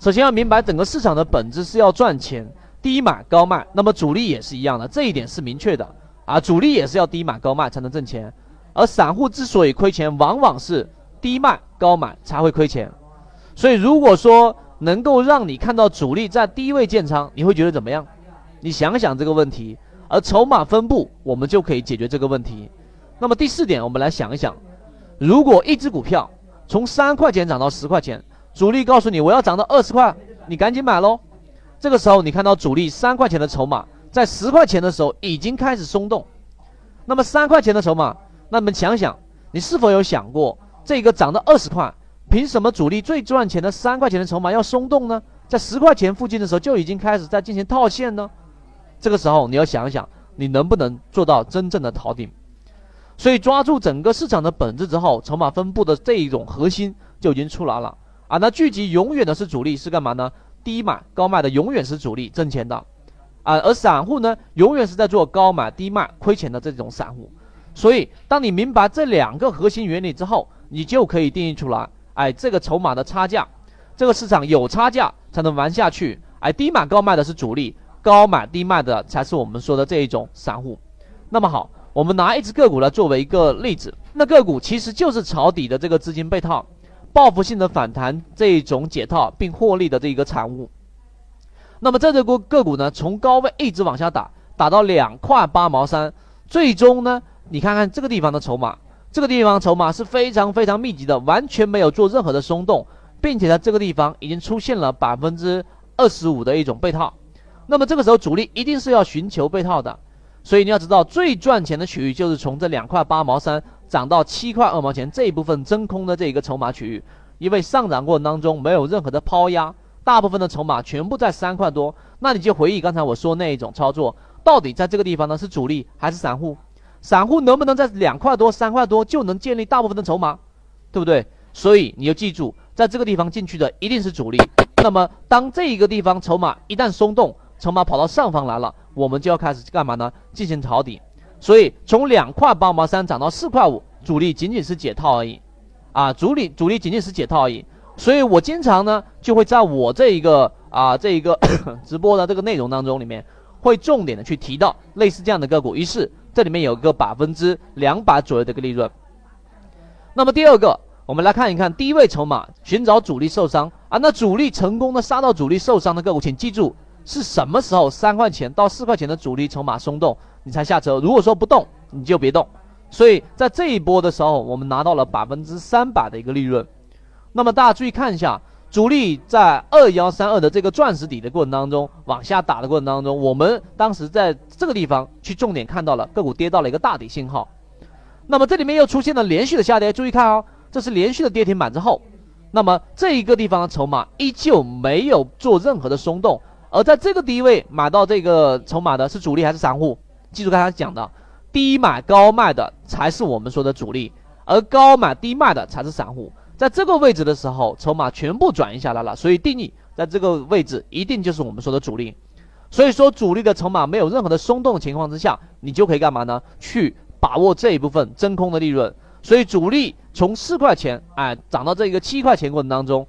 首先要明白整个市场的本质是要赚钱，低买高卖。那么主力也是一样的，这一点是明确的啊，主力也是要低买高卖才能挣钱。而散户之所以亏钱，往往是低卖高买才会亏钱。所以如果说能够让你看到主力在低位建仓，你会觉得怎么样？你想想这个问题。而筹码分布，我们就可以解决这个问题。那么第四点，我们来想一想，如果一只股票从三块钱涨到十块钱，主力告诉你我要涨到二十块，你赶紧买喽。这个时候你看到主力三块钱的筹码在十块钱的时候已经开始松动。那么三块钱的筹码，那么想想，你是否有想过，这个涨到二十块，凭什么主力最赚钱的三块钱的筹码要松动呢？在十块钱附近的时候就已经开始在进行套现呢？这个时候你要想想，你能不能做到真正的逃顶？所以抓住整个市场的本质之后，筹码分布的这一种核心就已经出来了啊！那聚集永远的是主力，是干嘛呢？低买高卖的永远是主力挣钱的啊，而散户呢，永远是在做高买低卖亏钱的这种散户。所以，当你明白这两个核心原理之后，你就可以定义出来，哎，这个筹码的差价，这个市场有差价才能玩下去。哎，低买高卖的是主力。高买低卖的才是我们说的这一种散户。那么好，我们拿一只个股来作为一个例子，那个股其实就是抄底的这个资金被套，报复性的反弹这一种解套并获利的这一个产物。那么这只股个股呢，从高位一直往下打，打到两块八毛三，最终呢，你看看这个地方的筹码，这个地方筹码是非常非常密集的，完全没有做任何的松动，并且在这个地方已经出现了百分之二十五的一种被套。那么这个时候主力一定是要寻求被套的，所以你要知道最赚钱的区域就是从这两块八毛三涨到七块二毛钱这一部分真空的这一个筹码区域，因为上涨过程当中没有任何的抛压，大部分的筹码全部在三块多，那你就回忆刚才我说那一种操作，到底在这个地方呢是主力还是散户？散户能不能在两块多三块多就能建立大部分的筹码，对不对？所以你要记住，在这个地方进去的一定是主力。那么当这一个地方筹码一旦松动，筹码跑到上方来了，我们就要开始干嘛呢？进行抄底。所以从两块八毛三涨到四块五，主力仅仅是解套而已，啊，主力主力仅仅是解套而已。所以我经常呢就会在我这一个啊这一个 直播的这个内容当中里面，会重点的去提到类似这样的个股。于是这里面有一个百分之两百左右的一个利润。那么第二个，我们来看一看低位筹码，寻找主力受伤啊。那主力成功的杀到主力受伤的个股，请记住。是什么时候三块钱到四块钱的主力筹码松动，你才下车？如果说不动，你就别动。所以在这一波的时候，我们拿到了百分之三百的一个利润。那么大家注意看一下，主力在二幺三二的这个钻石底的过程当中，往下打的过程当中，我们当时在这个地方去重点看到了个股跌到了一个大底信号。那么这里面又出现了连续的下跌，注意看哦，这是连续的跌停板之后，那么这一个地方的筹码依旧没有做任何的松动。而在这个低位买到这个筹码的是主力还是散户？记住刚才讲的，低买高卖的才是我们说的主力，而高买低卖的才是散户。在这个位置的时候，筹码全部转移下来了，所以定义在这个位置一定就是我们说的主力。所以说，主力的筹码没有任何的松动情况之下，你就可以干嘛呢？去把握这一部分真空的利润。所以主力从四块钱哎涨到这个七块钱过程当中。